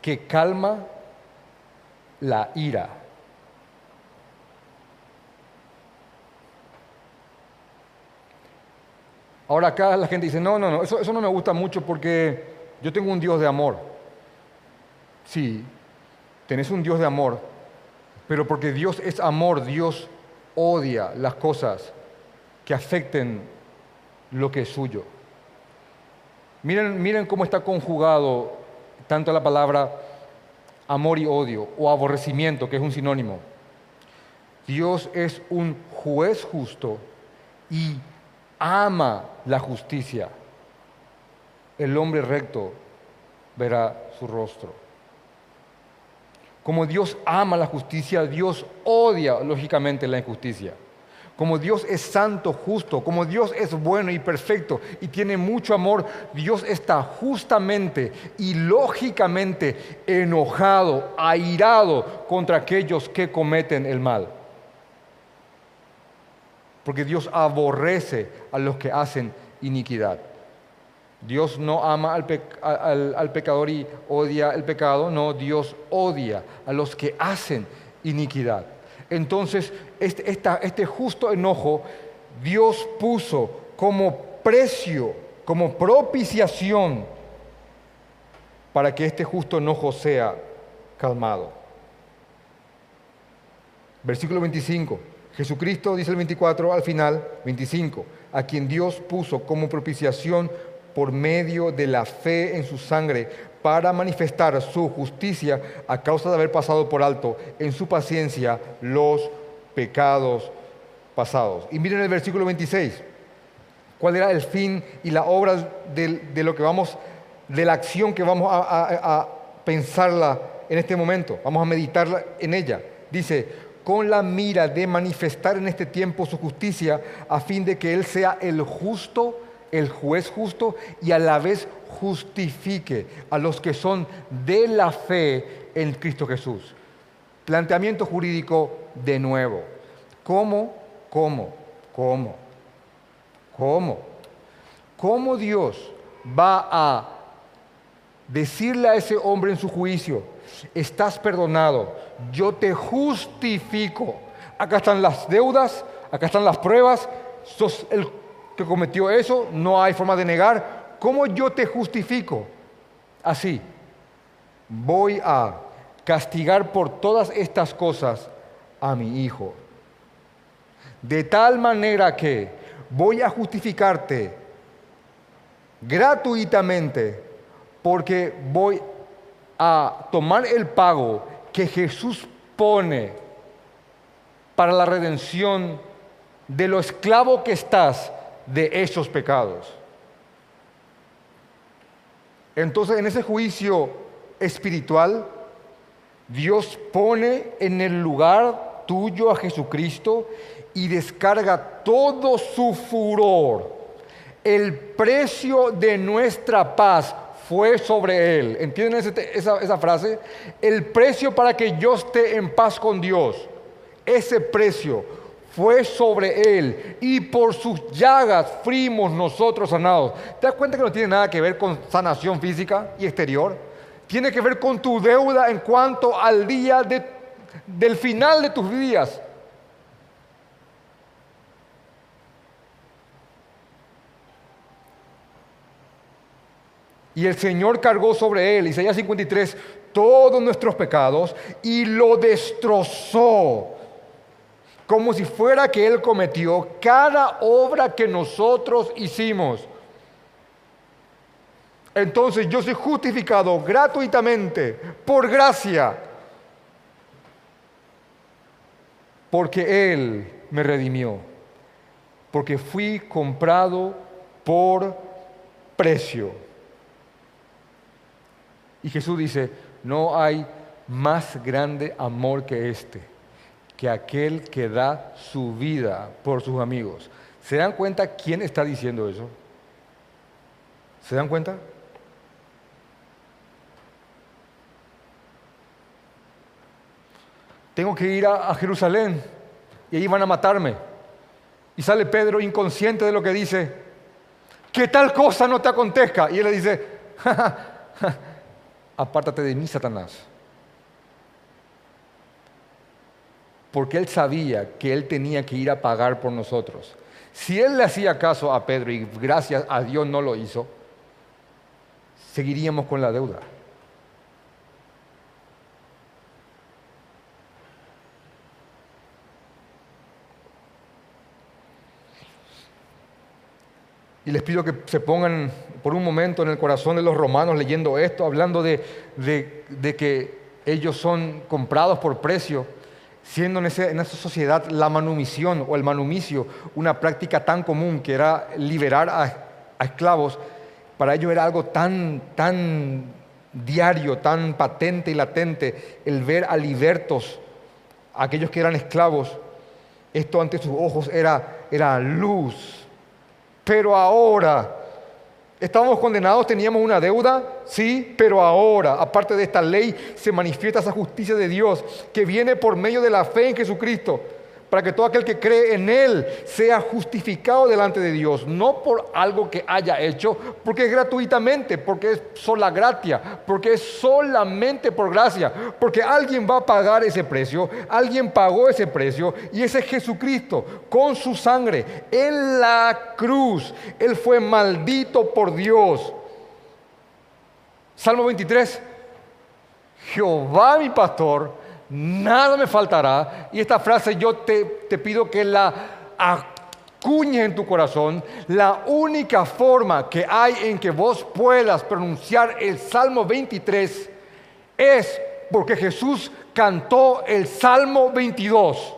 que calma la ira. Ahora acá la gente dice, no, no, no, eso, eso no me gusta mucho porque yo tengo un Dios de amor. Sí, tenés un Dios de amor, pero porque Dios es amor, Dios odia las cosas que afecten lo que es suyo. Miren, miren cómo está conjugado tanto la palabra amor y odio o aborrecimiento, que es un sinónimo. Dios es un juez justo y ama la justicia. El hombre recto verá su rostro. Como Dios ama la justicia, Dios odia lógicamente la injusticia como Dios es santo, justo, como Dios es bueno y perfecto y tiene mucho amor, Dios está justamente y lógicamente enojado, airado contra aquellos que cometen el mal. Porque Dios aborrece a los que hacen iniquidad. Dios no ama al, pecador y odia el pecado, no, Dios odia a los que hacen iniquidad. Entonces, este, este, justo enojo Dios puso como precio, como propiciación para que este justo enojo sea calmado. Versículo 25. Jesucristo dice el 24 al final, 25, a quien Dios puso como propiciación por medio de la fe en su sangre para manifestar su justicia a causa de haber pasado por alto en su paciencia los pecados pasados. Y miren el versículo 26. ¿Cuál era el fin y la obra de, lo que vamos, de la acción que vamos a, pensarla en este momento? Vamos a meditarla en ella. Dice, con la mira de manifestar en este tiempo su justicia a fin de que Él sea el justo el juez justo y a la vez justifique a los que son de la fe en Cristo Jesús. Planteamiento jurídico de nuevo. ¿Cómo? ¿Cómo? ¿Cómo? ¿Cómo? ¿Cómo Dios va a decirle a ese hombre en su juicio, estás perdonado, yo te justifico? Acá están las deudas, acá están las pruebas, sos el que cometió eso, no hay forma de negar. ¿Cómo yo te justifico? Así, voy a castigar por todas estas cosas a mi hijo. De tal manera que voy a justificarte gratuitamente porque voy a tomar el pago que Jesús pone para la redención de lo esclavo que estás de esos pecados. Entonces, en ese juicio espiritual, Dios pone en el lugar tuyo a Jesucristo y descarga todo su furor. El precio de nuestra paz fue sobre él. ¿Entienden esa, frase? El precio para que yo esté en paz con Dios. Ese precio fue sobre él y por sus llagas fuimos nosotros sanados. ¿Te das cuenta que no tiene nada que ver con sanación física y exterior? Tiene que ver con tu deuda en cuanto al día del final de tus días. Y el Señor cargó sobre él, Isaías 53, todos nuestros pecados y lo destrozó como si fuera que Él cometió cada obra que nosotros hicimos. Entonces yo soy justificado gratuitamente, por gracia, porque Él me redimió, porque fui comprado por precio. Y Jesús dice, no hay más grande amor que este que aquel que da su vida por sus amigos. ¿Se dan cuenta quién está diciendo eso? ¿Se dan cuenta? Tengo que ir a, Jerusalén y ahí van a matarme. Y sale Pedro inconsciente de lo que dice, que tal cosa no te acontezca. Y él le dice, apártate de mí, Satanás. porque él sabía que él tenía que ir a pagar por nosotros. Si él le hacía caso a Pedro y gracias a Dios no lo hizo, seguiríamos con la deuda. Y les pido que se pongan por un momento en el corazón de los romanos leyendo esto, hablando de, que ellos son comprados por precio siendo en, esa sociedad la manumisión o el manumicio una práctica tan común que era liberar a, esclavos, para ellos era algo tan, tan diario, tan patente y latente el ver a libertos, a aquellos que eran esclavos, esto ante sus ojos era, era luz. Pero ahora Estábamos condenados, teníamos una deuda, sí, pero ahora, aparte de esta ley, se manifiesta esa justicia de Dios que viene por medio de la fe en Jesucristo para que todo aquel que cree en Él sea justificado delante de Dios, no por algo que haya hecho, porque es gratuitamente, porque es sola gracia, porque es solamente por gracia, porque alguien va a pagar ese precio, alguien pagó ese precio, y ese es Jesucristo, con su sangre, en la cruz, Él fue maldito por Dios. Salmo 23, Jehová mi pastor, nada me faltará. Y esta frase yo te, pido que la acuñe en tu corazón. La única forma que hay en que vos puedas pronunciar el Salmo 23 es porque Jesús cantó el Salmo 22.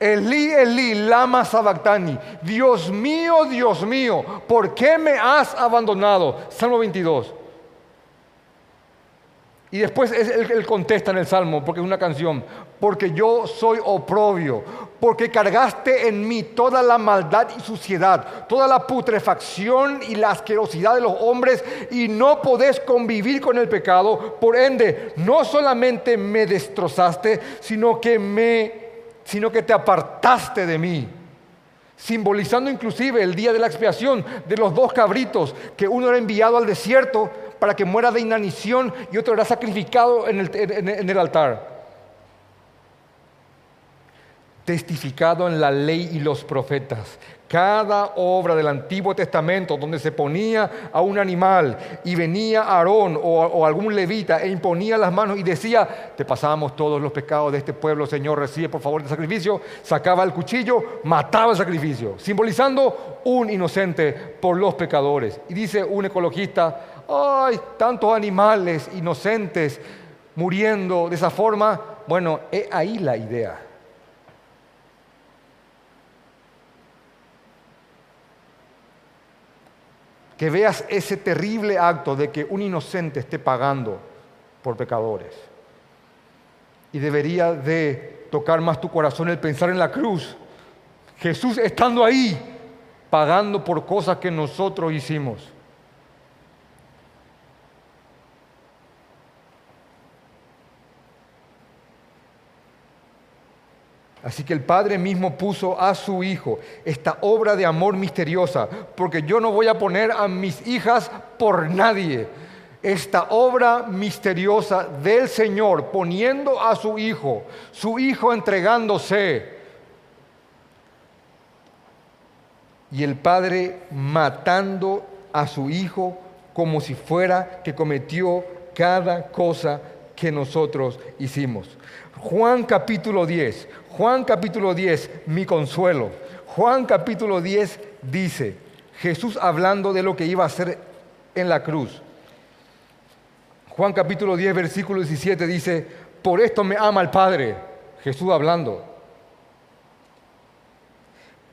Elí, Elí, lama sabactani. Dios mío, Dios mío, ¿por qué me has abandonado? Salmo 22. Y después él, contesta en el Salmo, porque es una canción, porque yo soy oprobio, porque cargaste en mí toda la maldad y suciedad, toda la putrefacción y la asquerosidad de los hombres, y no podés convivir con el pecado. Por ende, no solamente me destrozaste, sino que me, sino que te apartaste de mí simbolizando inclusive el día de la expiación de los dos cabritos, que uno era enviado al desierto para que muera de inanición y otro era sacrificado en el, en el altar. Testificado en la ley y los profetas cada obra del Antiguo Testamento donde se ponía a un animal y venía Aarón o, algún levita e imponía las manos y decía, te pasamos todos los pecados de este pueblo, Señor, recibe por favor el sacrificio, sacaba el cuchillo, mataba el sacrificio, simbolizando un inocente por los pecadores. Y dice un ecologista, ay, tantos animales inocentes muriendo de esa forma. Bueno, es ahí la idea. Que veas ese terrible acto de que un inocente esté pagando por pecadores. Y debería de tocar más tu corazón el pensar en la cruz. Jesús estando ahí, pagando por cosas que nosotros hicimos. Así que el Padre mismo puso a su Hijo esta obra de amor misteriosa, porque yo no voy a poner a mis hijas por nadie. Esta obra misteriosa del Señor poniendo a su Hijo, su Hijo entregándose, y el Padre matando a su Hijo como si fuera que cometió cada cosa que nosotros hicimos. Juan capítulo 10, Juan capítulo 10, mi consuelo. Juan capítulo 10 dice, Jesús hablando de lo que iba a hacer en la cruz. Juan capítulo 10, versículo 17 dice, por esto me ama el Padre. Jesús hablando.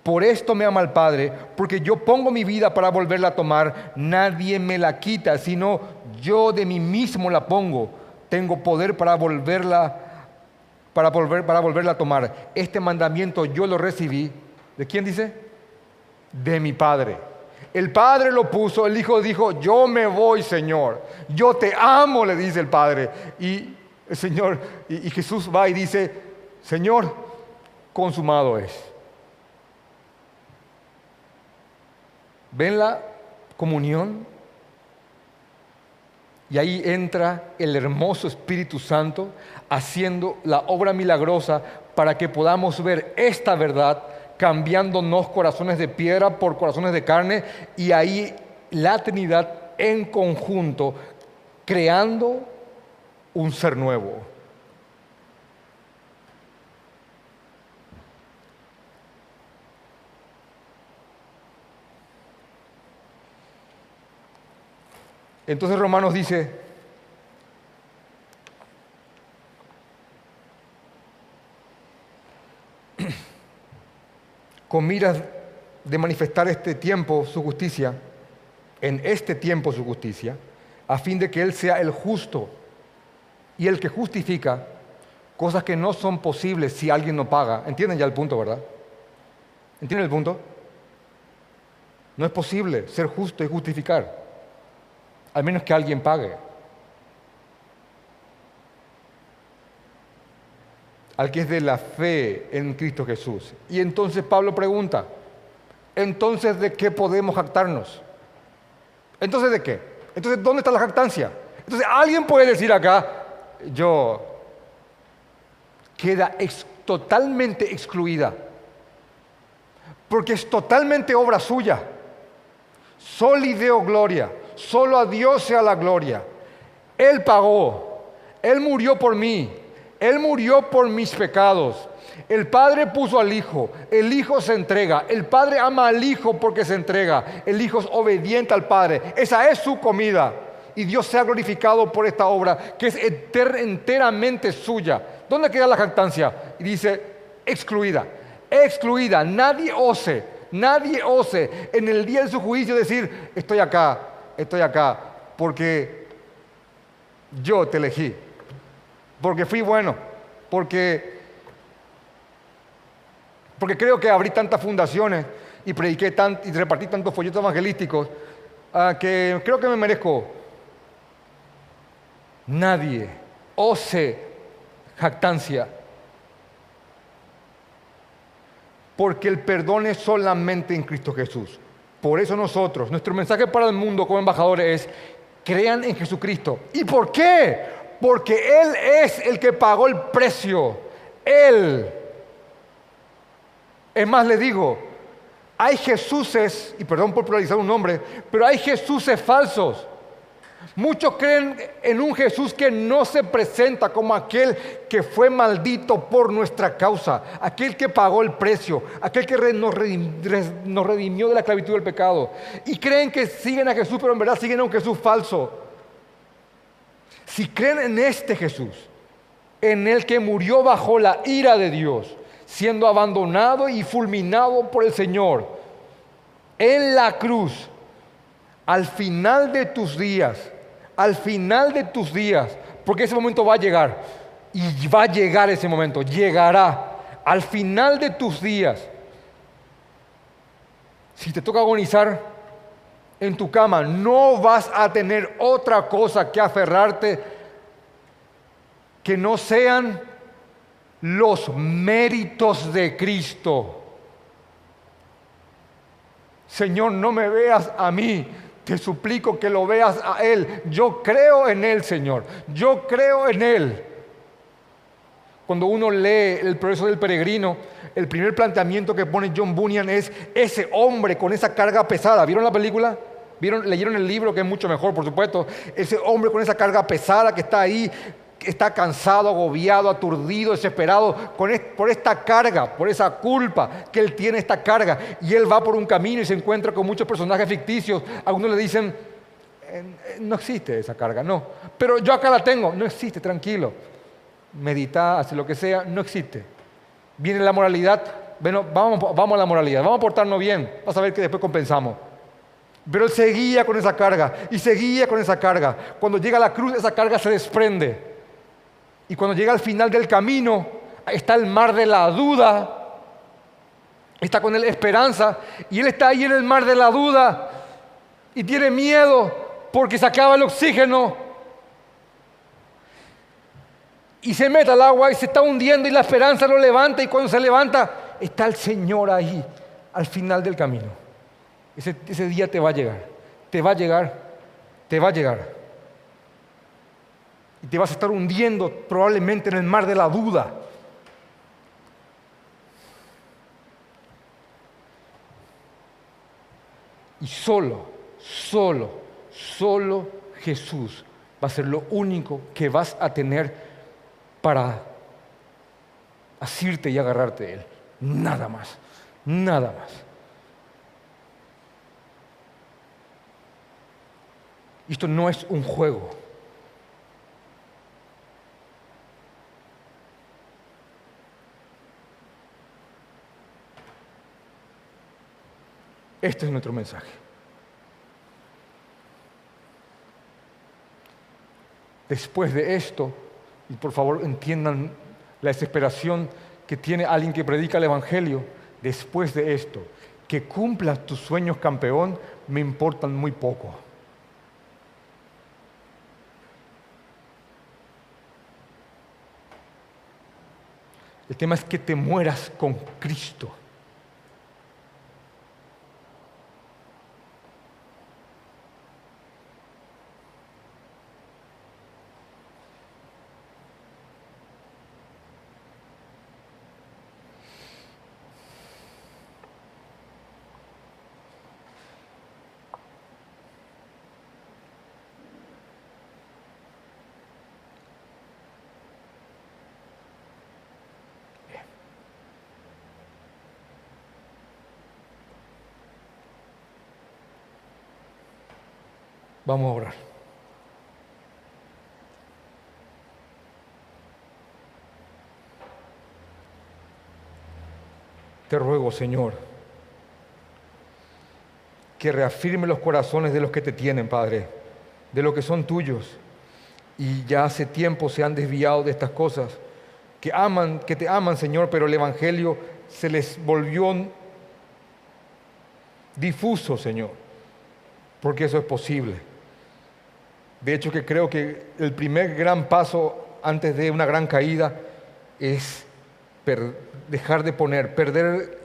Por esto me ama el Padre, porque yo pongo mi vida para volverla a tomar. Nadie me la quita, sino yo de mí mismo la pongo. Tengo poder para volverla para, volver, para volverla a tomar. Este mandamiento yo lo recibí. ¿De quién dice? De mi Padre. El Padre lo puso, el Hijo dijo, yo me voy, Señor. Yo te amo, le dice el Padre. Y el Señor, y, y Jesús va y dice, Señor, consumado es. ¿Ven la comunión? Y ahí entra el hermoso Espíritu Santo haciendo la obra milagrosa para que podamos ver esta verdad, cambiándonos corazones de piedra por corazones de carne y ahí la Trinidad en conjunto creando un ser nuevo. Entonces Romanos dice, con miras de manifestar este tiempo su justicia, en este tiempo su justicia, a fin de que Él sea el justo y el que justifica cosas que no son posibles si alguien no paga. ¿Entienden ya el punto, verdad? ¿Entienden el punto? No es posible ser justo y justificar, al menos que alguien pague. al que es de la fe en Cristo Jesús. Y entonces Pablo pregunta, entonces ¿de qué podemos jactarnos? Entonces ¿de qué? Entonces ¿dónde está la jactancia? Entonces alguien puede decir acá, yo queda totalmente excluida, porque es totalmente obra suya. Solideo gloria, solo a Dios sea la gloria. Él pagó, Él murió por mí, él murió por mis pecados. El Padre puso al Hijo, el Hijo se entrega, el Padre ama al Hijo porque se entrega, el Hijo es obediente al Padre, esa es su comida. Y Dios se ha glorificado por esta obra que es enteramente suya. ¿Dónde queda la jactancia? Y dice, excluida, excluida, nadie ose, nadie ose en el día de su juicio decir, estoy acá, estoy acá, porque yo te elegí porque fui bueno, porque, porque creo que abrí tantas fundaciones y prediqué y repartí tantos folletos evangelísticos ah, que creo que me merezco. Nadie ose jactancia. Porque el perdón es solamente en Cristo Jesús. Por eso nosotros, nuestro mensaje para el mundo como embajadores es, crean en Jesucristo. ¿Y por qué? porque Él es el que pagó el precio. Él. Es más, le digo, hay Jesuses, y perdón por pluralizar un nombre, pero hay Jesuses falsos. Muchos creen en un Jesús que no se presenta como aquel que fue maldito por nuestra causa, aquel que pagó el precio, aquel que nos redimió de la esclavitud del pecado. Y creen que siguen a Jesús, pero en verdad siguen a un Jesús falso. Si creen en este Jesús, en el que murió bajo la ira de Dios, siendo abandonado y fulminado por el Señor, en la cruz, al final de tus días, al final de tus días, porque ese momento va a llegar, Y va a llegar ese momento, llegará al final de tus días. Si te toca agonizar en tu cama, no vas a tener otra cosa que aferrarte que no sean los méritos de Cristo. Señor, no me veas a mí, te suplico que lo veas a Él. Yo creo en Él, Señor. Yo creo en Él. Cuando uno lee el progreso del peregrino, el primer planteamiento que pone John Bunyan es ese hombre con esa carga pesada. ¿Vieron la película? ¿Vieron, leyeron el libro, que es mucho mejor, por supuesto. Ese hombre con esa carga pesada que está ahí, está cansado, agobiado, aturdido, desesperado por esta carga, por esa culpa que él tiene esta carga. Y él va por un camino y se encuentra con muchos personajes ficticios. Algunos le dicen, no existe esa carga, no. Pero yo acá la tengo, no existe, tranquilo meditar, hacer lo que sea, no existe. Viene la moralidad, bueno, vamos, vamos a la moralidad, vamos a portarnos bien, vas a ver que después compensamos. Pero él seguía con esa carga y seguía con esa carga. Cuando llega a la cruz, esa carga se desprende. Y cuando llega al final del camino, está el mar de la duda, está con él esperanza, y él está ahí en el mar de la duda y tiene miedo porque se acaba el oxígeno y se mete al agua y se está hundiendo y la esperanza lo levanta y cuando se levanta está el Señor ahí al final del camino. Ese, ese día te va a llegar, te va a llegar, te va a llegar. Y te vas a estar hundiendo probablemente en el mar de la duda. Y solo, solo, solo Jesús va a ser lo único que vas a tener para asirte y agarrarte de Él. Nada más, nada más. Esto no es un juego. Este es nuestro mensaje. Después de esto, y por favor entiendan la desesperación que tiene alguien que predica el Evangelio después de esto. Que cumplas tus sueños campeón me importan muy poco. El tema es que te mueras con Cristo. Vamos a orar. Te ruego, Señor, que reafirme los corazones de los que te tienen, Padre, de los que son tuyos y ya hace tiempo se han desviado de estas cosas, que aman, que te aman, Señor, pero el evangelio se les volvió difuso, Señor, porque eso es posible. De hecho, que creo que el primer gran paso antes de una gran caída es dejar de poner, perder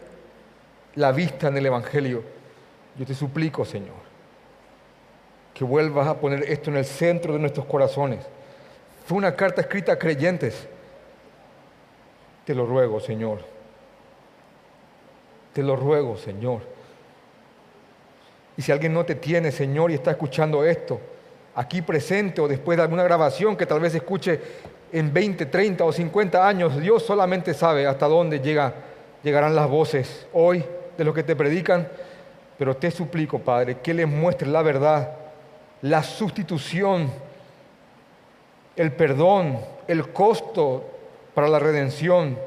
la vista en el Evangelio. Yo te suplico, Señor, que vuelvas a poner esto en el centro de nuestros corazones. Fue una carta escrita a creyentes. Te lo ruego, Señor. Te lo ruego, Señor. Y si alguien no te tiene, Señor, y está escuchando esto, aquí presente o después de alguna grabación que tal vez escuche en 20, 30 o 50 años, Dios solamente sabe hasta dónde llega, llegarán las voces hoy de los que te predican, pero te suplico, Padre, que les muestres la verdad, la sustitución, el perdón, el costo para la redención,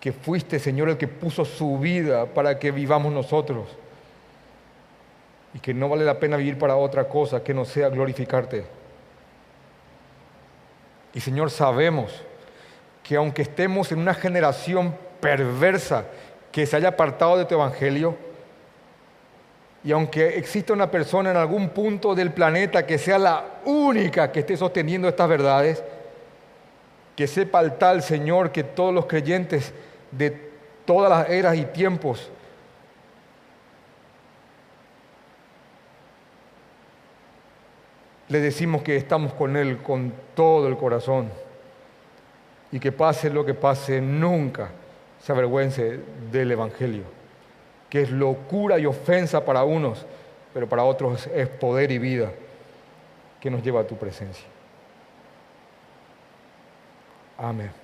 que fuiste, Señor, el que puso su vida para que vivamos nosotros y que no vale la pena vivir para otra cosa que no sea glorificarte. Y Señor, sabemos que aunque estemos en una generación perversa que se haya apartado de tu evangelio, y aunque exista una persona en algún punto del planeta que sea la única que esté sosteniendo estas verdades, que sepa el tal Señor que todos los creyentes de todas las eras y tiempos le decimos que estamos con Él con todo el corazón y que pase lo que pase, nunca se avergüence del Evangelio que es locura y ofensa para unos, pero para otros es poder y vida que nos lleva a tu presencia. Amén.